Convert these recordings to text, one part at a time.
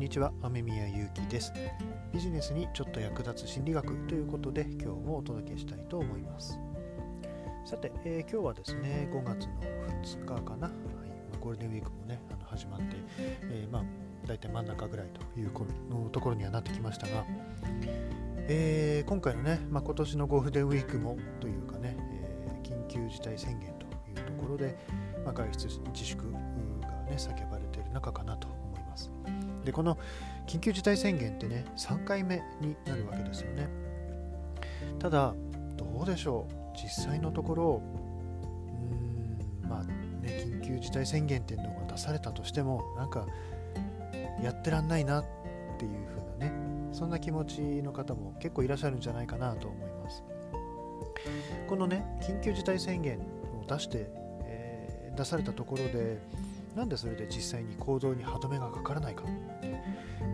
んにちは雨宮ゆうきです。ビジネスにちょっと役立つ心理学ということで今日もお届けしたいと思います。さて、えー、今日はですね5月の2日かな、はい、ゴールデンウィークもねあの始まって、えー、まあ大体真ん中ぐらいというのところにはなってきましたが、えー、今回のね、まあ、今年のゴールデンウィークもというかね、え緊急事態宣言というところで、まあ、外出自粛がね叫ばれている中かなとでこの緊急事態宣言ってね3回目になるわけですよね。ただどうでしょう？実際のところうーんまあね緊急事態宣言っていうのが出されたとしてもなんかやってらんないなっていう風なねそんな気持ちの方も結構いらっしゃるんじゃないかなと思います。このね緊急事態宣言を出して、えー、出されたところでなんでそれで実際に行動に歯止めがかからないか。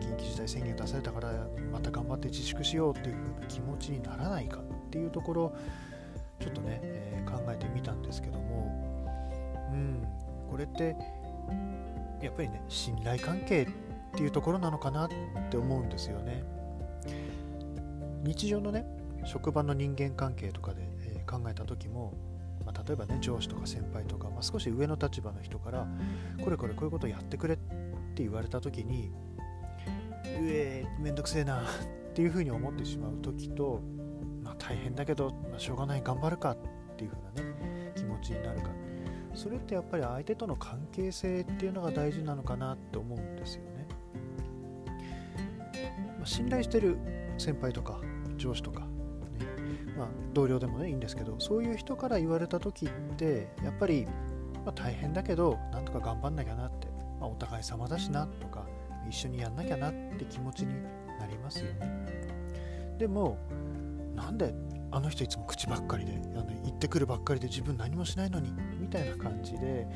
緊急事態宣言出されたからまた頑張って自粛しようっていう風な気持ちにならないかっていうところちょっとね、えー、考えてみたんですけども。うん。これってやっぱりね信頼関係っていうところなのかなって思うんですよね。日常のね職場の人間関係とかで、えー、考えた時もまあ、例えばね上司とか先輩とか、まあ、少し上の立場の人からこれこれこういうことやってくれって言われた時にうえめんどくせえなっていうふうに思ってしまう時と、まあ、大変だけど、まあ、しょうがない頑張るかっていうふうなね気持ちになるか。それってやっぱり相手との関係性っていうのが大事なのかなって思うんですよね、まあ、信頼してる先輩とか上司とかまあ、同僚でもねいいんですけどそういう人から言われた時ってやっぱり、まあ、大変だけどなんとか頑張んなきゃなって、まあ、お互い様だしなとか一緒にやんなきゃなって気持ちになりますよね。でもなんであの人いつも口ばっかりであの言ってくるばっかりで自分何もしないのにみたいな感じで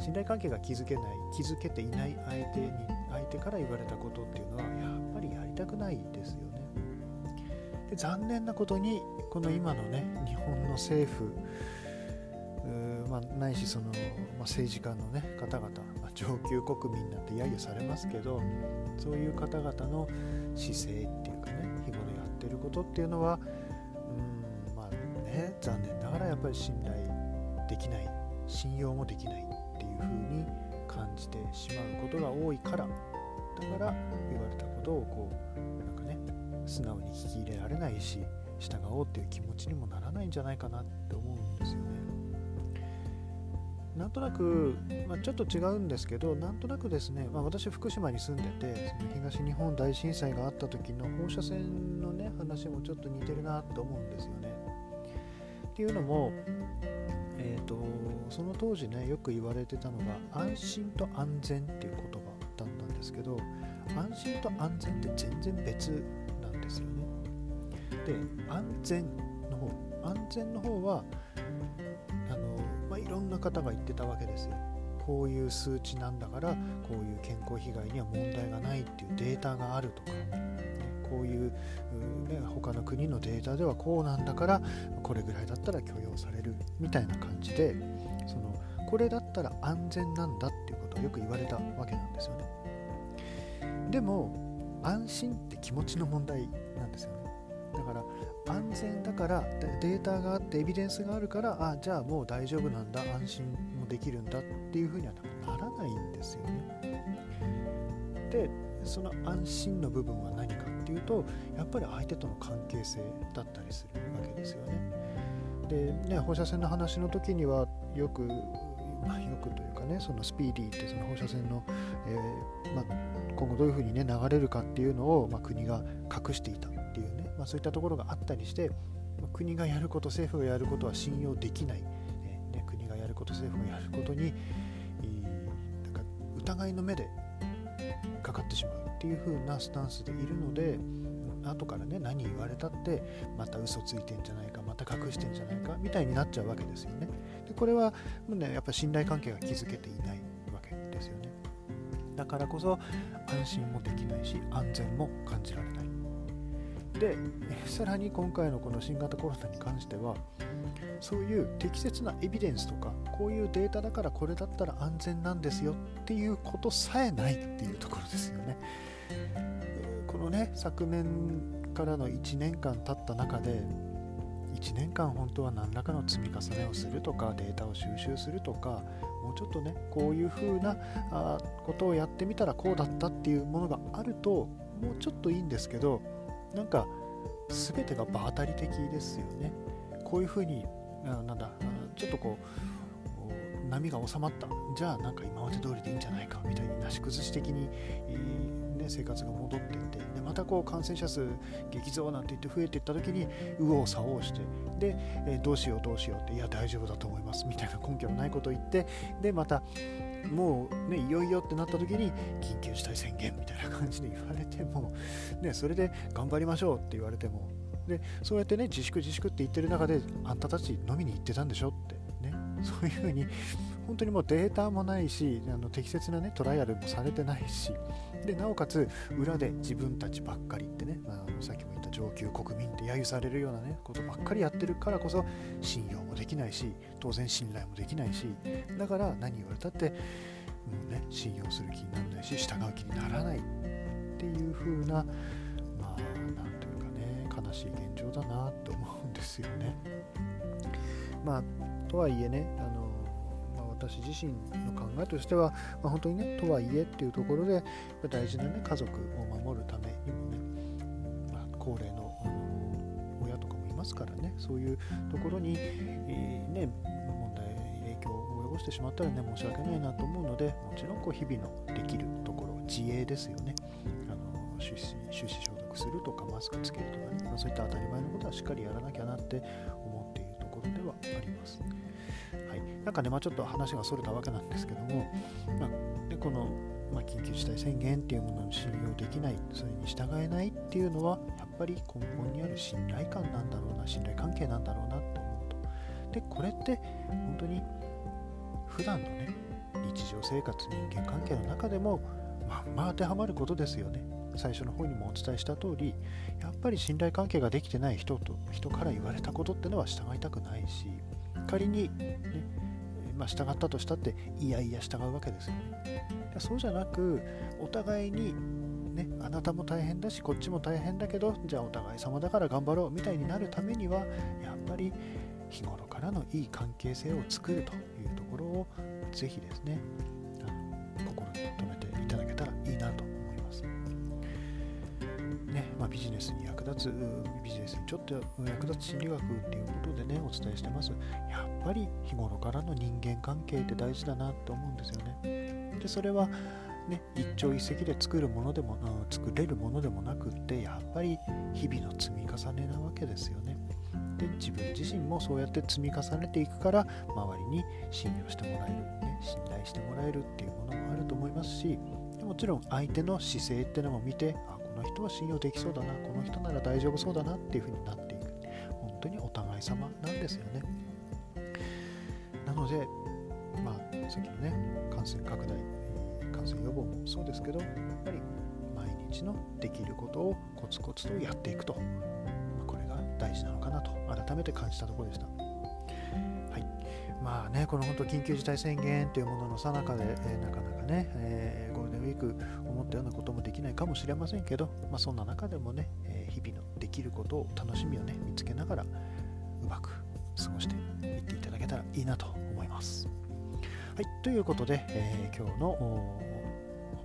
信頼関係が築けない築けていない相手に相手から言われたことっていうのはやっぱりやりたくないですよね。残念なことにこの今のね日本の政府まあ、ないしその、まあ、政治家の、ね、方々、まあ、上級国民なんて揶揄されますけどそういう方々の姿勢っていうかね日頃やってることっていうのはうんまあね残念ながらやっぱり信頼できない信用もできないっていうふうに感じてしまうことが多いからだから言われたことをこう素直に聞き入れられないし従おうっていう気持ちにもならないんじゃないかなって思うんですよね。なんとなく、まあ、ちょっと違うんですけど、なんとなくですね、まあ、私、福島に住んでて、その東日本大震災があった時の放射線のね、話もちょっと似てるなと思うんですよね。っていうのも、えーと、その当時ね、よく言われてたのが、安心と安全っていう言葉だったんですけど、安心と安全って全然別ですよね。で安全の方安全の方はあの、まあ、いろんな方が言ってたわけですよこういう数値なんだからこういう健康被害には問題がないっていうデータがあるとか、こういう、ね、他の国のデータではこうなんだからこれぐらいだったら許容されるみたいな感じでそのこれだったら安全なんだっていうことをよく言われたわけなんですよねでも安心って気持ちの問題なんですよねだから安全だからデータがあってエビデンスがあるからあじゃあもう大丈夫なんだ安心もできるんだっていうふうにはならないんですよね。でその安心の部分は何かっていうとやっぱり相手との関係性だったりするわけですよね。でね放射線の話の時にはよくまあ、よくというかねそのスピーディーってその放射線の、えーまあ、今後どういうふうにね流れるかっていうのを、まあ、国が隠していたっていうね、まあ、そういったところがあったりして、まあ、国がやること政府がやることは信用できない、ねね、国がやること政府がやることになんか疑いの目でかかってしまうっていう風なスタンスでいるので後からね何言われたってまた嘘ついてんじゃないかまた隠してんじゃないかみたいになっちゃうわけですよね。でこれはもうねやっぱ信頼関係が築けていないわけですよね。だからこそ安心もできないし安全も感じられない。でさらに今回のこの新型コロナに関してはそういう適切なエビデンスとかこういうデータだからこれだったら安全なんですよっていうことさえないっていうところですよね。このね昨年からの1年間経った中で1年間本当は何らかの積み重ねをするとかデータを収集するとかもうちょっとねこういう風なあことをやってみたらこうだったっていうものがあるともうちょっといいんですけどなんか全てが場当たり的ですよね。こういう風にあなんだちょっとこう波が収まった。じゃあなんか今まで通りでいいんじゃないか。みたいになし崩し的に、ね、生活が戻っていって。でまたこう感染者数激増なんて言って増えていった時に右往左往して。で、えどうしようどうしようっていや大丈夫だと思います。みたいな根拠のないことを言って。でまたもうねいよいよってなった時に緊急事態宣言みたいな感じで言われても、ね、それで頑張りましょうって言われても。でそうやってね自粛自粛って言ってる中であんたたち飲みに行ってたんでしょって。そういうふうに本当にもうデータもないしあの適切なねトライアルもされてないしでなおかつ裏で自分たちばっかりってね、まあ、さっきも言った上級国民って揶揄されるようなねことばっかりやってるからこそ信用もできないし当然信頼もできないしだから何言われたって、うんね、信用する気にならないし従う気にならないっていう風なまあなんというかね悲しい現状だなと思うんですよね。まあとはいえねあのま私自身の考えとしては、まあ、本当にねとはいえっていうところで大事なね家族を守るためにもね、まあ、高齢のあの親とかもいますからねそういうところに、えー、ね問題影響を及ぼしてしまったらね申し訳ないなと思うのでもちろんこう日々のできるところ自衛ですよね。あの手指手指消毒するとかマスクつけるとかね、まあ、そういった当たり前のことはしっかりやらなきゃなってあります。はい、なんかね、まあ、ちょっと話がそれたわけなんですけども、まあ、でこの、まあ、緊急事態宣言っていうものに信用できないそれに従えないっていうのはやっぱり根本にある信頼感なんだろうな信頼関係なんだろうなと思うと。でこれって本当に普段のね日常生活人間関係の中でもまんま当てはまることですよね。最初の方にもお伝えした通りやっぱり信頼関係ができてない人と人から言われたことってのは従いたくないし仮に、ねまあ、従ったとしたっていやいや従うわけですよね。そうじゃなくお互いにね、あなたも大変だしこっちも大変だけどじゃあお互い様だから頑張ろうみたいになるためにはやっぱり日頃からのいい関係性を作るというところをぜひですねあの心に留めてビジネスに役立つビジネスにちょっと役立つ心理学っていうことでねお伝えしてます。やっぱり日頃からの人間関係って大事だなと思うんですよね。でそれはね、一朝一夕で作るものでも、うん、作れるものでもなくってやっぱり日々の積み重ねなわけですよね。で自分自身もそうやって積み重ねていくから周りに信用してもらえる、ね、信頼してもらえるっていうものもあると思いますしもちろん相手の姿勢ってのも見てあの人は信用できそうだなこの人なら大丈夫そうだなっていう風になっていく。本当にお互い様なんですよね。なのでまあさっきのね感染拡大感染予防もそうですけどやっぱり毎日のできることをコツコツとやっていくと。これが大事なのかなと改めて感じたところでした。まあねこの本当緊急事態宣言というもののさなかで、えー、なかなかね、えー、ゴールデンウィーク思ったようなこともできないかもしれませんけど、まあ、そんな中でもね、え、日々のできることを楽しみをね見つけながらうまく過ごしていっていただけたらいいなと思います。はい、ということで、えー、今日の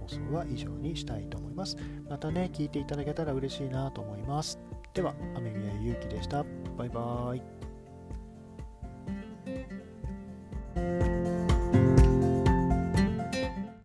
放送は以上にしたいと思います。またね、聞いていただけたら嬉しいなと思います。では、雨宮ゆうきでした。バイバーイ。